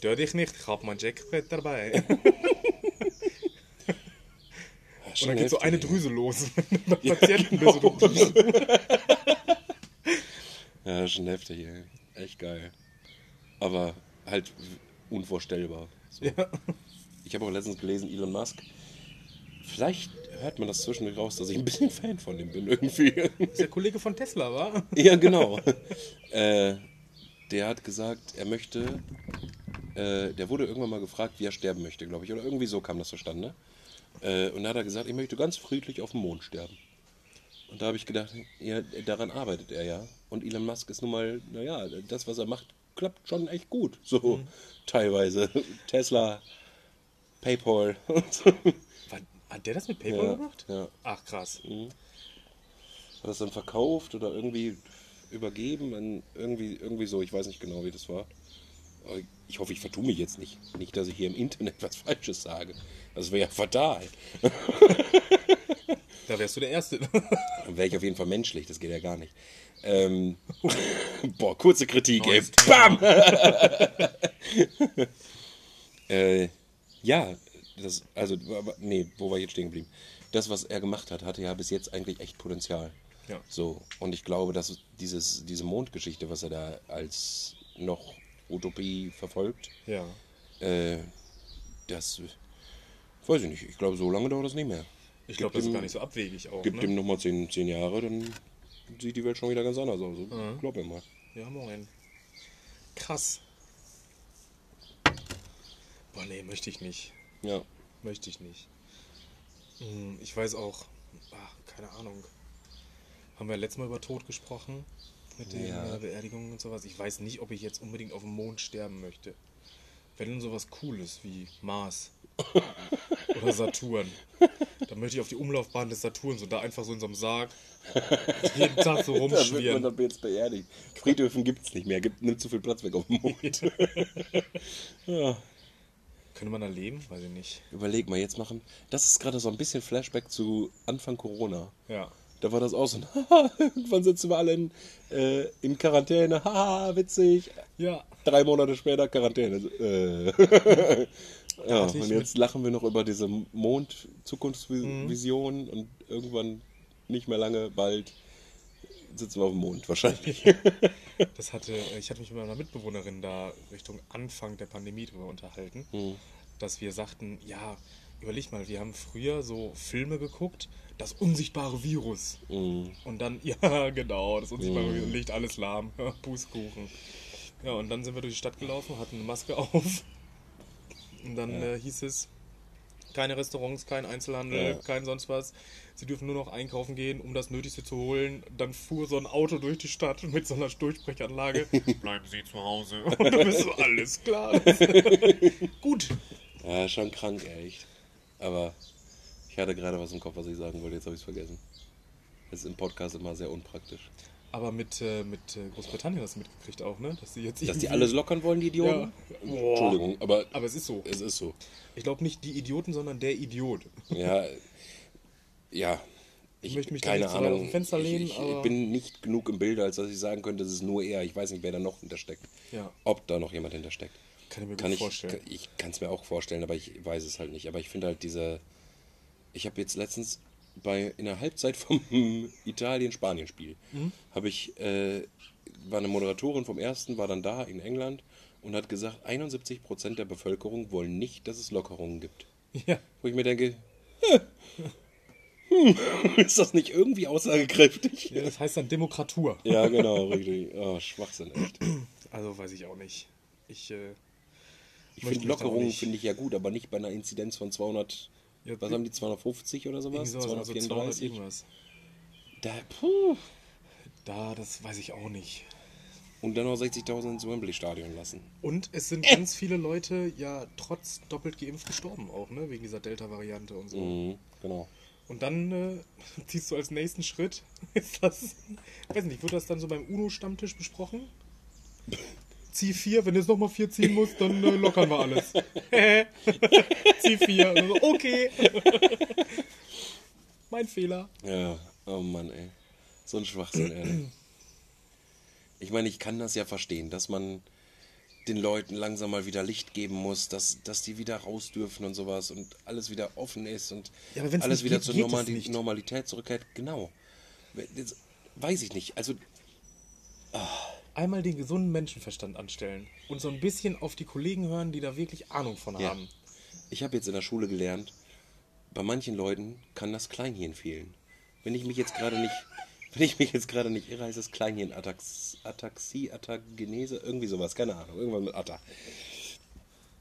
stör dich nicht, ich hab mein Jackbrett dabei. Und dann geht so eine Drüse los. Patienten bist du Ja, schon heftig, ey. Echt geil. Aber halt unvorstellbar. So. Ja. Ich habe auch letztens gelesen, Elon Musk. Vielleicht hört man das zwischendurch raus, dass ich ein bisschen Fan von ihm bin irgendwie. ist der Kollege von Tesla, war? ja, genau. äh, der hat gesagt, er möchte. Äh, der wurde irgendwann mal gefragt, wie er sterben möchte, glaube ich. Oder irgendwie so kam das zustande. Äh, und da hat er gesagt, ich möchte ganz friedlich auf dem Mond sterben. Und da habe ich gedacht, ja, daran arbeitet er ja. Und Elon Musk ist nun mal, naja, das, was er macht, klappt schon echt gut. So teilweise. Tesla, PayPal. Hat der das mit PayPal Ja, gemacht? ja. Ach, krass. hat das dann verkauft oder irgendwie übergeben an irgendwie, irgendwie so, ich weiß nicht genau, wie das war. Aber ich hoffe, ich vertue mich jetzt nicht. Nicht, dass ich hier im Internet was Falsches sage. Das wäre ja fatal. Da wärst du der Erste. Wäre ich auf jeden Fall menschlich, das geht ja gar nicht. Ähm, boah, kurze Kritik, ey. Neues. Bam! äh, ja, das, also, nee, wo war ich jetzt stehen geblieben? Das, was er gemacht hat, hatte ja bis jetzt eigentlich echt Potenzial. Ja. So, und ich glaube, dass dieses, diese Mondgeschichte, was er da als noch Utopie verfolgt, Ja. äh, das weiß ich nicht. Ich glaube, so lange dauert das nicht mehr. Ich glaube, das ist gar nicht so abwegig auch. Gib Ne? dem nochmal zehn, zehn Jahre, dann sieht die Welt schon wieder ganz anders aus. Glaub mir mal. Ja, moin. Krass. Boah, nee, möchte ich nicht. Ja. Möchte ich nicht. Hm, Ich weiß auch, ach, keine Ahnung. Haben wir letztes Mal über Tod gesprochen? Mit den Ja. äh, Beerdigungen und sowas. Ich weiß nicht, ob ich jetzt unbedingt auf dem Mond sterben möchte. Wenn dann sowas Cooles wie Mars oder Saturn, dann möchte ich auf die Umlaufbahn des Saturns und da einfach so in so einem Sarg jeden Tag so Da wird man rumschwirren. dann jetzt beerdigt. Friedhöfen gibt's nicht mehr. Gibt, nimmt zu viel Platz weg auf dem Mond. ja. Könnte man da leben? Weiß ich nicht. Überleg mal, jetzt machen. Das ist gerade so ein bisschen Flashback zu Anfang Corona. Ja. Da war das auch so irgendwann sitzen wir alle in, äh, in Quarantäne, haha, witzig. Ja. Drei Monate später Quarantäne. Äh. ja, und jetzt lachen wir noch über diese Mond-Zukunftsvision und irgendwann nicht mehr lange, bald sitzen wir auf dem Mond wahrscheinlich. Das hatte, ich hatte mich mit meiner Mitbewohnerin da Richtung Anfang der Pandemie drüber unterhalten, dass wir sagten, ja, überleg mal, wir haben früher so Filme geguckt, das unsichtbare Virus. Mhm. Und dann, ja, genau, das unsichtbare Virus, Licht, alles lahm, Bußkuchen. Ja, und dann sind wir durch die Stadt gelaufen, hatten eine Maske auf. Und dann Ja. äh, hieß es, keine Restaurants, kein Einzelhandel, Ja. kein sonst was. Sie dürfen nur noch einkaufen gehen, um das Nötigste zu holen. Dann fuhr so ein Auto durch die Stadt mit so einer Durchbrechanlage. Bleiben Sie zu Hause. Und du bist so, alles klar. Gut. Ja, schon krank, echt. Aber ich hatte gerade was im Kopf, was ich sagen wollte, jetzt habe ich es vergessen. Das ist im Podcast immer sehr unpraktisch. Aber mit, äh, mit äh, Großbritannien hast du mitgekriegt auch, ne? Dass die jetzt Dass die alles lockern wollen, die Idioten? Ja. Boah. Entschuldigung, aber Aber es ist so. es ist so. Ich glaube nicht die Idioten, sondern der Idiot. Ja, ja. Ich möchte mich da keine nicht weit Ahnung. aus dem Fenster lehnen, ich, ich, aber- ich bin nicht genug im Bilde, als dass ich sagen könnte, es ist nur er. Ich weiß nicht, wer da noch hintersteckt. Ja. Ob da noch jemand hintersteckt. Kann ich mir Kann gut ich, vorstellen. ich kann es mir auch vorstellen, aber ich weiß es halt nicht. Aber ich finde halt diese. Ich habe jetzt letztens bei in der Halbzeit vom Italien-Spanien-Spiel Mhm. habe ich äh, war eine Moderatorin vom ersten, war dann da in England und hat gesagt, 71% der Bevölkerung wollen nicht, dass es Lockerungen gibt. Ja. Wo ich mir denke, hm, ist das nicht irgendwie aussagekräftig? ja, das heißt dann Demokratur. Ja, genau, richtig. Oh, Schwachsinn, echt. Also weiß ich auch nicht. Ich, äh, Ich finde Lockerungen finde ich ja gut, aber nicht bei einer Inzidenz von 200, Ja, was haben die, 250 oder sowas? sowas, also 200 234? irgendwas. Da, puh. Da, das weiß ich auch nicht. Und dann noch 60.000 ins Wembley-Stadion lassen. Und es sind ganz viele Leute ja trotz doppelt geimpft gestorben auch, ne? Wegen dieser Delta-Variante und so. Mhm, genau. Und dann äh, ziehst du als nächsten Schritt, ist das, weiß nicht, wird das dann so beim UNO-Stammtisch besprochen? Zieh vier, wenn du jetzt nochmal vier ziehen musst, dann äh, lockern wir alles. Zieh vier. So, okay. mein Fehler. Ja, oh Mann, ey. So ein Schwachsinn, ehrlich. Ich meine, ich kann das ja verstehen, dass man den Leuten langsam mal wieder Licht geben muss, dass, dass die wieder raus dürfen und sowas und alles wieder offen ist und Ja, alles wieder geht, zur geht Normali. Normalität zurückkehrt. Genau. Jetzt weiß ich nicht. Also, Einmal den gesunden Menschenverstand anstellen und so ein bisschen auf die Kollegen hören, die da wirklich Ahnung von Ja. haben. Ich habe jetzt in der Schule gelernt, bei manchen Leuten kann das Kleinhirn fehlen. Wenn ich mich jetzt gerade nicht, wenn ich mich jetzt gerade nicht irre, heißt es Kleinhirn Atax, Ataxie, Atagenese, irgendwie sowas, keine Ahnung, irgendwas mit Atta.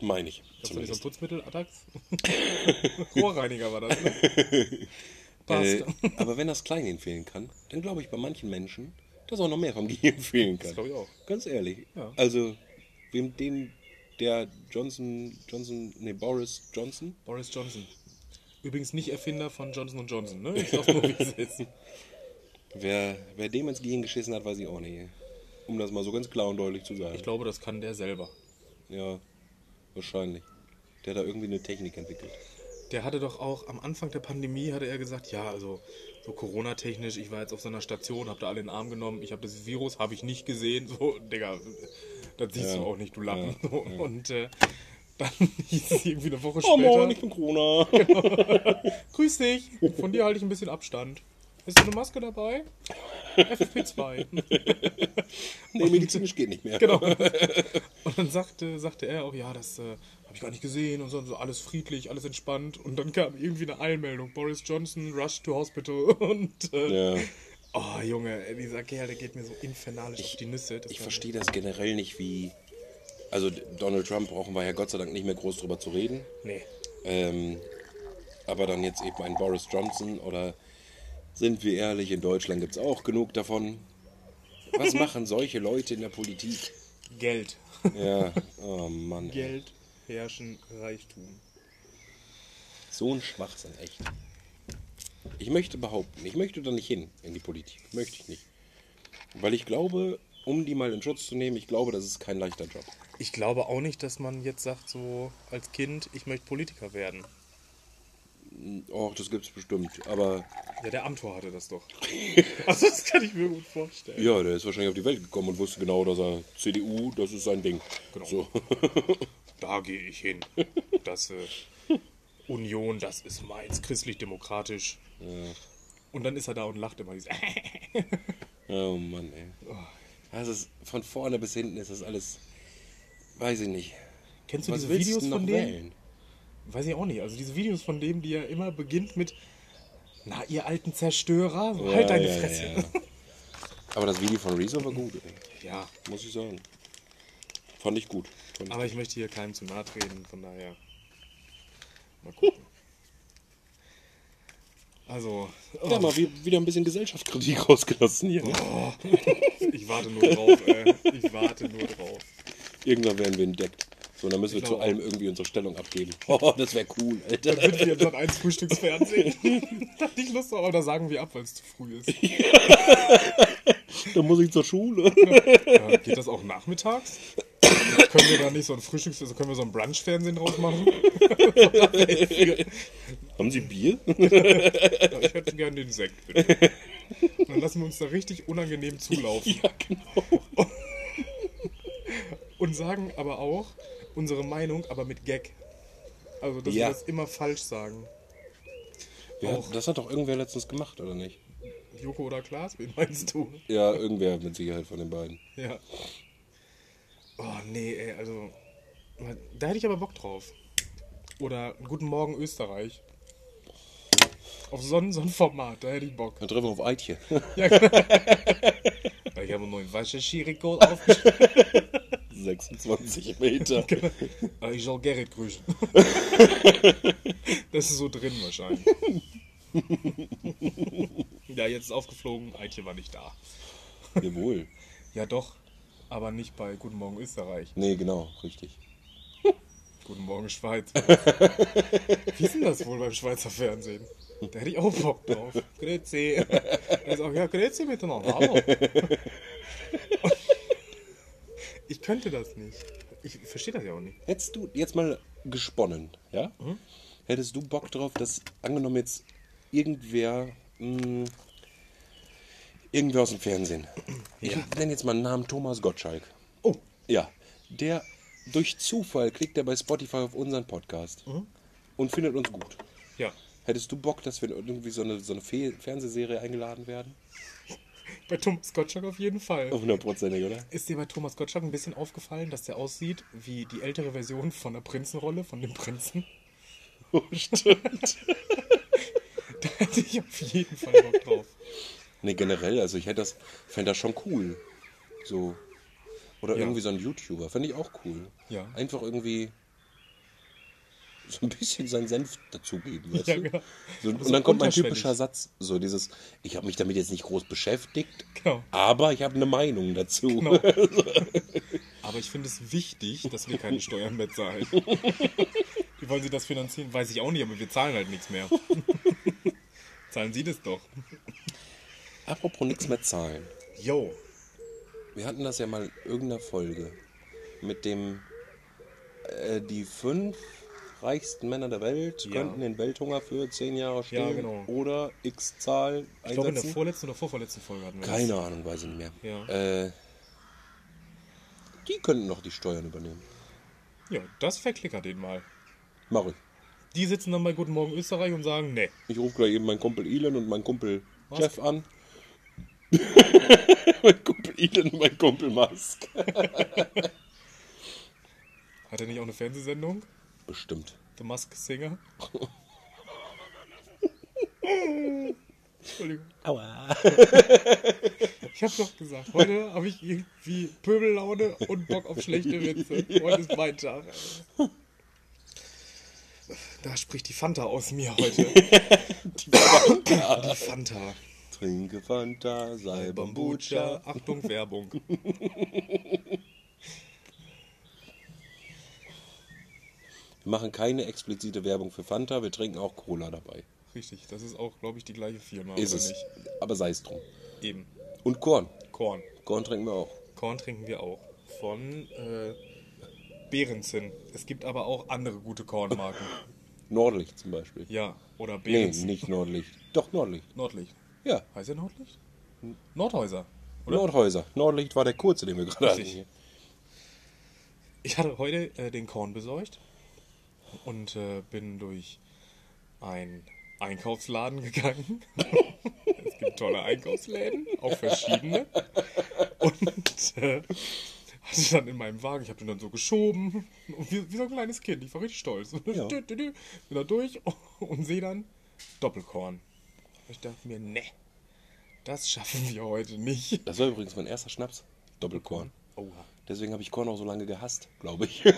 Meine ich. Hast du nicht so ein. Putzmittel, Atax? Rohrreiniger war das, ne? Passt. Äh, aber wenn das Kleinhirn fehlen kann, dann glaube ich bei manchen Menschen, dass auch noch mehr vom Gehirn fehlen kann. Das glaube ich auch. Ganz ehrlich. Ja. Also, wem den, der Johnson, Johnson, nee, Boris Johnson, Boris Johnson. Übrigens nicht Erfinder von Johnson Johnson, ne? Ich sag nur, ist. Wer, wer dem ins Gehirn geschissen hat, weiß ich auch nicht. Um das mal so ganz klar und deutlich zu sagen. Ich glaube, das kann der selber. Ja, wahrscheinlich. Der hat da irgendwie eine Technik entwickelt. Der hatte doch auch am Anfang der Pandemie, hatte er gesagt, ja, also so Corona-technisch, ich war jetzt auf so einer Station, hab da alle in den Arm genommen, ich habe das Virus, habe ich nicht gesehen. So, Digga, das siehst Ja. du auch nicht, du Lappen. Ja, So, Und äh, dann hieß es irgendwie eine Woche Oh später, Mann, ich bin Corona. grüß dich, von dir halte ich ein bisschen Abstand. Ist da eine Maske dabei? FFP2. nee, medizinisch geht nicht mehr. Genau. Und dann sagte, sagte er auch, ja, das äh, habe ich gar nicht gesehen und so, und so alles friedlich, alles entspannt. Und dann kam irgendwie eine Eilmeldung. Boris Johnson, rush to hospital. Und äh, Ja. oh Junge, dieser Kerl, der geht mir so infernalisch auf die Nüsse. Das Ich verstehe das generell nicht, wie. Also, Donald Trump brauchen wir ja Gott sei Dank nicht mehr groß drüber zu reden. Nee. Ähm, aber dann jetzt eben ein Boris Johnson oder sind wir ehrlich, in Deutschland gibt es auch genug davon. Was machen solche Leute in der Politik? Geld. Ja, oh Mann. ey. Geld, Herrschen, Reichtum. So ein Schwachsinn, echt. Ich möchte behaupten, ich möchte da nicht hin in die Politik. Möchte ich nicht. Weil ich glaube, um die mal in Schutz zu nehmen, ich glaube, das ist kein leichter Job. Ich glaube auch nicht, dass man jetzt sagt, so als Kind, ich möchte Politiker werden. Och, das gibt's bestimmt. Aber Ja, der Amtor hatte das doch. Also das kann ich mir gut vorstellen. ja, der ist wahrscheinlich auf die Welt gekommen und wusste genau, dass er CDU, das ist sein Ding. Genau. So. Da gehe ich hin. Das äh, Union, das ist meins, christlich-demokratisch. Und dann ist er da und lacht immer. Oh Mann, ey. Das ist, von vorne bis hinten ist das alles, weiß ich nicht. Kennst du Was diese Videos von denen? wählen? Weiß ich auch nicht. Also diese Videos von dem, die ja immer beginnt mit, na, ihr alten Zerstörer, Ja, halt deine ja, Fresse. ja. Aber das Video von Rezo war gut, ey. Ja, muss ich sagen. Fand ich gut. Fand ich aber ich möchte hier keinem zu nahe treten, von daher. Mal gucken. Also, oh, Ja, mal wie, wieder ein bisschen Gesellschaftskritik rausgelassen hier. Ne? ich warte nur drauf, ey. Ich warte nur drauf. Irgendwann werden wir entdeckt. So, dann müssen wir Ich zu glaube allem irgendwie unsere Stellung abgeben. Oh, das wäre cool, Alter. Dann sind wir jetzt an eins Frühstücksfernsehen. da hab ich Lust aber da sagen wir ab, weil es zu früh ist. Dann muss ich zur Schule. Ja, geht das auch nachmittags? können wir da nicht so ein Frühstücks... Also können wir so ein Brunch-Fernsehen draus machen? Haben Sie Bier? Ich hätte gern den Sekt, bitte. Und dann lassen wir uns da richtig unangenehm zulaufen. ja, genau. Und sagen aber auch unsere Meinung, aber mit Gag. Also, dass Ja. wir das immer falsch sagen. Ja, Auch. das hat doch irgendwer letztens gemacht, oder nicht? Joko oder Klaas, wen meinst du? Ja, irgendwer mit Sicherheit von den beiden. Ja. Oh, nee, ey, also. Da hätte ich aber Bock drauf. Oder Guten Morgen Österreich. Auf so ein, so ein Format, da hätte ich Bock. Dann treffen wir auf Eitje. Ja, genau. ich habe einen neuen Wascherski-Rekord aufgestellt. 26 Meter. Aber ich soll Gerrit grüßen. das ist so drin wahrscheinlich. ja, jetzt ist aufgeflogen, Eitje war nicht da. Jawohl. Ja doch, aber nicht bei Guten Morgen Österreich. Nee, genau, richtig. Guten Morgen Schweiz. Wie ist denn das wohl beim Schweizer Fernsehen? Da hätte ich auch Bock drauf. Grüezi. Er sagt, ja, grüezi miteinander. Hallo. Ich könnte das nicht. Ich verstehe das ja auch nicht. Hättest du jetzt mal gesponnen, ja? Hättest du Bock drauf, dass angenommen jetzt irgendwer, mh, irgendwer aus dem Fernsehen, ich Ja. nenne jetzt mal einen Namen Thomas Gottschalk, Oh, ja, der durch Zufall klickt er bei Spotify auf unseren Podcast und findet uns gut. ja. Hättest du Bock, dass wir irgendwie so eine, so eine Fe Fernsehserie eingeladen werden? Bei Thomas Gottschalk auf jeden Fall. Hundertprozentig, oder? Ist dir bei Thomas Gottschalk ein bisschen aufgefallen, dass der aussieht wie die ältere Version von der Prinzenrolle, von dem Prinzen? Oh, stimmt. Da hätte ich auf jeden Fall Bock drauf. Nee, generell, also ich hätte das, fände das schon cool. So. Oder Ja. irgendwie so ein YouTuber, fände ich auch cool. Ja. Einfach irgendwie so ein bisschen seinen Senf dazugeben, weißt Ja, du? genau. So, und so dann kommt mein typischer Satz, so dieses, ich habe mich damit jetzt nicht groß beschäftigt, Genau. aber ich habe eine Meinung dazu. Genau. Aber ich finde es wichtig, dass wir keine Steuern mehr zahlen. Wie wollen Sie das finanzieren? Weiß ich auch nicht, aber wir zahlen halt nichts mehr. zahlen Sie das doch. Apropos nichts mehr zahlen. Yo. Wir hatten das ja mal in irgendeiner Folge mit dem, äh, die fünf reichsten Männer der Welt Ja. könnten den Welthunger für zehn Jahre stehen genau. oder x Zahl Ich glaube, in der einsetzen. vorletzten oder vorvorletzten Folge hatten wir Keine Ahnung, weiß ich nicht mehr. Ja. Äh, die könnten noch die Steuern übernehmen. das. Ja, das verklickert den mal. Mach ich. Die sitzen dann bei Guten Morgen Österreich und sagen, nee. Ich rufe gleich eben meinen Kumpel Elon und meinen Kumpel Was? Jeff an. mein Kumpel Elon und mein Kumpel Musk. Hat er nicht auch eine Fernsehsendung? Bestimmt. The Mask Singer? Entschuldigung. Aua. Ich hab's doch gesagt. Heute habe ich irgendwie Pöbellaune und Bock auf schlechte Witze. Heute ist mein Tag. Da spricht die Fanta aus mir heute. Die Fanta. Trinke Fanta, sei. Bambucha. Achtung, Werbung. Wir machen keine explizite Werbung für Fanta, wir trinken auch Cola dabei. Richtig, das ist auch, glaube ich, die gleiche Firma. Ist es. nicht? Aber sei es drum. Eben. Und Korn. Korn. Korn trinken wir auch. Korn trinken wir auch. Von äh, Behrenzin. Es gibt aber auch andere gute Kornmarken. Nordlicht zum Beispiel. Ja, oder Nee, Behrenzin. nicht Nordlicht. Doch, Nordlicht. Nordlicht. Ja, Heißt er Nordlicht? Nordhäuser. Oder? Nordhäuser. Nordlicht war der kurze, den wir gerade hatten. Ich hatte heute äh, den Korn besorgt und äh, bin durch einen Einkaufsladen gegangen. es gibt tolle Einkaufsläden, auch verschiedene. Und äh, hatte dann in meinem Wagen, ich habe den dann so geschoben. Und wie, wie so ein kleines Kind, ich war richtig stolz. Ja. bin da durch und sehe dann Doppelkorn. Ich dachte mir, ne, das schaffen wir heute nicht. Das war übrigens mein erster Schnaps. Doppelkorn. Oha. Deswegen habe ich Korn auch so lange gehasst, glaube ich.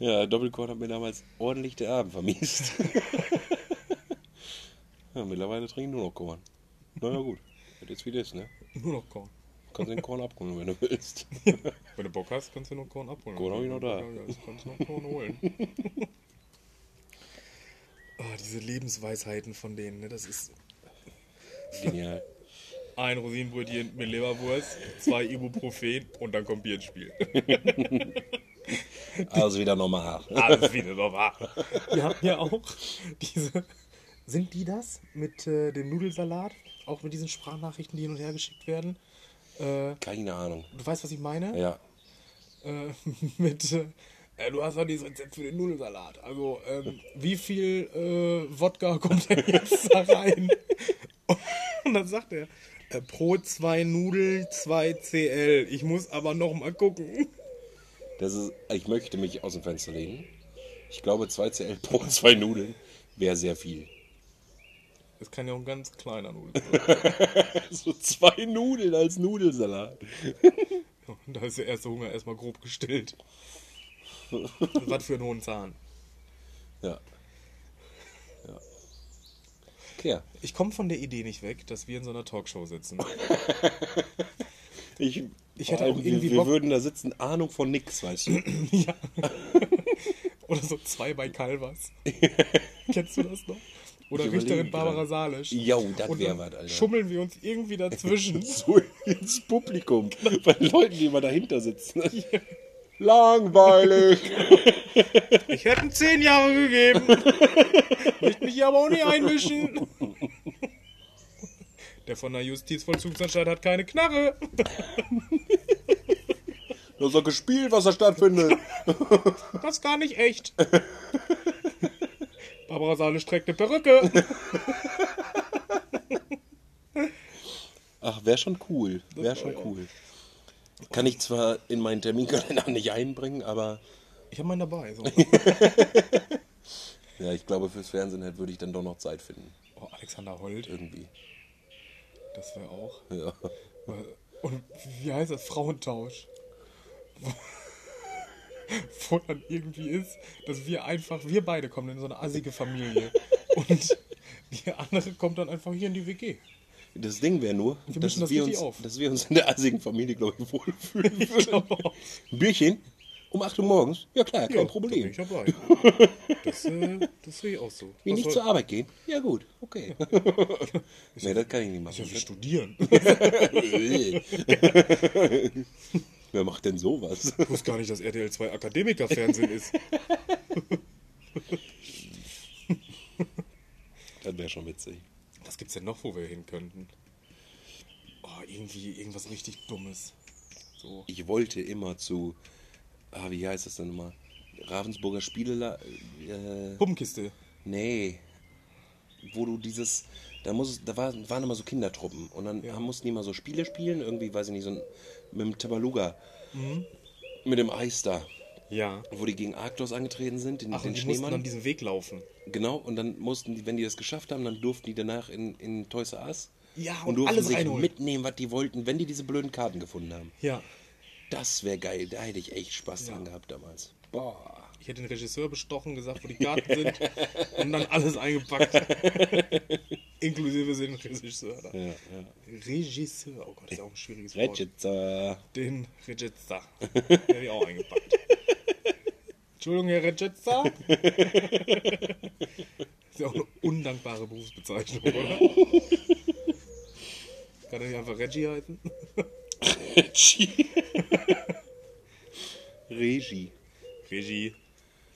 ja, Doppelkorn hat mir damals ordentlich den Abend vermiest. ja, mittlerweile trinke ich nur noch Korn. Na ja, gut. Wird jetzt wie das, ne? Nur noch Korn. Kannst den Korn abholen, wenn du willst. Wenn du Bock hast, kannst du noch Korn abholen. Korn hab ich noch da. Ja, ja, kannst du noch Korn holen. Ah, diese Lebensweisheiten von denen, ne? Das ist Genial. ein Rosinenbrötchen mit Leberwurst, zwei Ibuprofen und dann kommt Bier ins Spiel. Also wieder normal. Alles wieder normal. Wir hatten ja auch diese. Sind die das mit äh, dem Nudelsalat? Auch mit diesen Sprachnachrichten, die hin und her geschickt werden? Äh, Keine Ahnung. du weißt, was ich meine? Ja. Äh, mit. Äh, äh, du hast doch dieses Rezept für den Nudelsalat. Also, ähm, wie viel äh, Wodka kommt denn jetzt da rein? Und dann sagt er, äh, pro zwei Nudeln 2 CL. Ich muss aber noch mal gucken. Das ist, ich möchte mich aus dem Fenster lehnen. Ich glaube, 2 CL pro zwei Nudeln wäre sehr viel. Das kann ja auch ein ganz kleiner Nudeln sein. So zwei Nudeln als Nudelsalat. Da ist der erste Hunger erstmal grob gestillt. Was für ein hohen Zahn. Ja. Ja. Okay. Ich komme von der Idee nicht weg, dass wir in so einer Talkshow sitzen. Ich, Ich hätte auch irgendwie wir, wir würden da sitzen, Ahnung von nix, weißt du. ja. Oder so zwei bei Calvas. Kennst du das noch? Oder Ich Richterin Barbara. Salisch. Jo, das Und wär dann was, Alter. Schummeln wir uns irgendwie dazwischen. So ins Publikum. Bei den Leuten, die immer dahinter sitzen. Langweilig. Ich hätte zehn Jahre gegeben. Möchte mich hier aber auch nicht einmischen. Der von der Justizvollzugsanstalt hat keine Knarre. Das ist doch gespielt, was da stattfindet. Das ist gar nicht echt. Barbara Salisch trägt eine Perücke. Ach, wäre schon cool. Wäre schon cool. Kann ich zwar in meinen Terminkalender nicht einbringen, aber Ich habe meinen dabei. So. ja, ich glaube, fürs Fernsehen halt würde ich dann doch noch Zeit finden. Oh, Alexander Holt, Irgendwie. das wäre auch. Ja. Und wie heißt das? Frauentausch. Wo dann irgendwie ist, dass wir einfach, wir beide kommen in so eine assige Familie. Und die andere kommt dann einfach hier in die WG. Das Ding wäre nur, Wir dass das wir, uns, auf. dass wir uns in der assigen Familie, glaube ich, wohlfühlen Ich würden. glaube auch. Ein Bierchen? Um 8 Uhr morgens? Ja klar, kein Ja, Problem. Da bin ich dabei. Das, äh, das sehe ich auch so. Wie Was nicht soll- zur Arbeit gehen? Ja gut, okay. nee, das kann ich nicht machen. wir studieren. Wer macht denn sowas? Ich wusste gar nicht, dass RTL 2 Akademikerfernsehen ist. Das wäre schon witzig. Was gibt's denn noch, wo wir hin könnten? Oh, irgendwie irgendwas richtig Dummes. So. Ich wollte immer zu, ah, wie heißt das denn nochmal? Ravensburger Spiele, äh, Puppenkiste. nee, wo du dieses, da muss, da war, waren immer so Kindertruppen und dann Ja. mussten die immer so Spiele spielen, irgendwie, weiß ich nicht, so ein, mit dem Tabaluga, Mhm. mit dem Eis da, Ja. wo die gegen Arktos angetreten sind, den, Ach, den und die mussten Schneemann. dann diesen Weg laufen. Genau, und dann mussten die, wenn die das geschafft haben, dann durften die danach in, in Toys R Us Ja, und und durften alles sich reinholen. mitnehmen, was die wollten, wenn die diese blöden Karten gefunden haben. Ja. Das wäre geil, da hätte ich echt Spaß Ja. dran gehabt damals. Boah. Ich hätte den Regisseur bestochen, gesagt, wo die Karten sind und dann alles eingepackt. Inklusive den Regisseur. Ja, ja. Regisseur, oh Gott, ist ja auch ein schwieriges Wort. Regisseur. Den Regisseur. Den hätte ich auch eingepackt. Entschuldigung, Herr Regisseur. Ist ja auch eine undankbare Berufsbezeichnung, oder? Kann er nicht einfach Reggie heißen? Regie. Regie. Regie.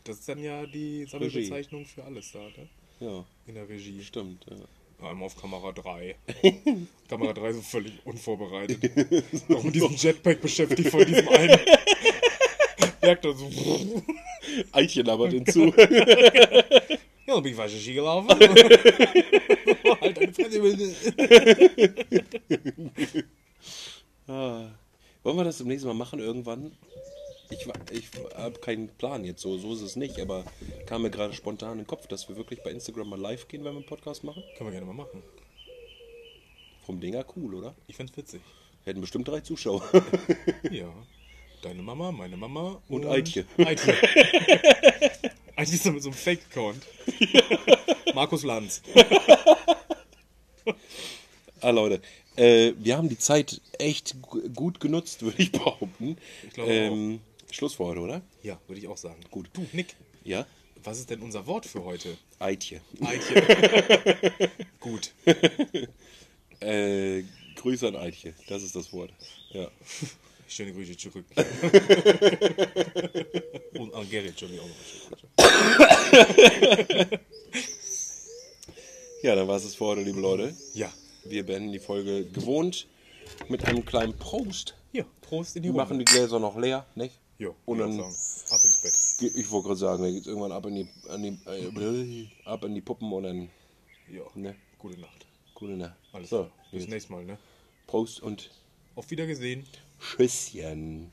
Das ist dann ja die Sammelbezeichnung für alles da, ne? Ja, In der Regie. stimmt. Ja. Einmal auf Kamera 3. Kamera 3 so völlig unvorbereitet. Auch mit diesem Jetpack beschäftigt von diesem einen. Merkt er so. Eichen aber hinzu. Ja, dann bin ich falsche Ski gelaufen. halt deine Fresse. ah. Wollen wir das zum nächsten Mal machen irgendwann? Ich, ich habe keinen Plan jetzt, so, so ist es nicht, aber kam mir gerade spontan in den Kopf, dass wir wirklich bei Instagram mal live gehen, wenn wir einen Podcast machen. Können wir gerne mal machen. Vom Dinger cool, oder? Ich find's witzig. Wir hätten bestimmt drei Zuschauer. Ja. Deine Mama, meine Mama Und Eitje. Eitje. Eitje ist so mit so einem Fake-Account. Markus Lanz. ah, Leute, äh, wir haben die Zeit echt gu- gut genutzt, würde ich behaupten. Ich glaube ähm, Schluss für heute, oder? Ja, würde ich auch sagen. Gut. Du, Nick, Ja? was ist denn unser Wort für heute? Eitje. Eitje. Gut. Äh, Grüße an Eitje, das ist das Wort. Ja. Schöne Grüße zurück. Und an Gerrit, Entschuldigung. Ja, dann war es das für heute, liebe Leute. Ja. Wir beenden die Folge gewohnt mit einem kleinen Prost. Ja, Prost in die Wir Runde. machen die Gläser noch leer, nicht? Jo, Und dann- ab ins Bett. Ich wollte gerade sagen, dann geht's irgendwann ab in die, an die, äh, ab in die Puppen und dann Ja. Ne. Gute Nacht. gute Nacht. Alles so, klar. Bis nächstes Mal, ne? Prost und Auf Wiedergesehen. Tschüsschen.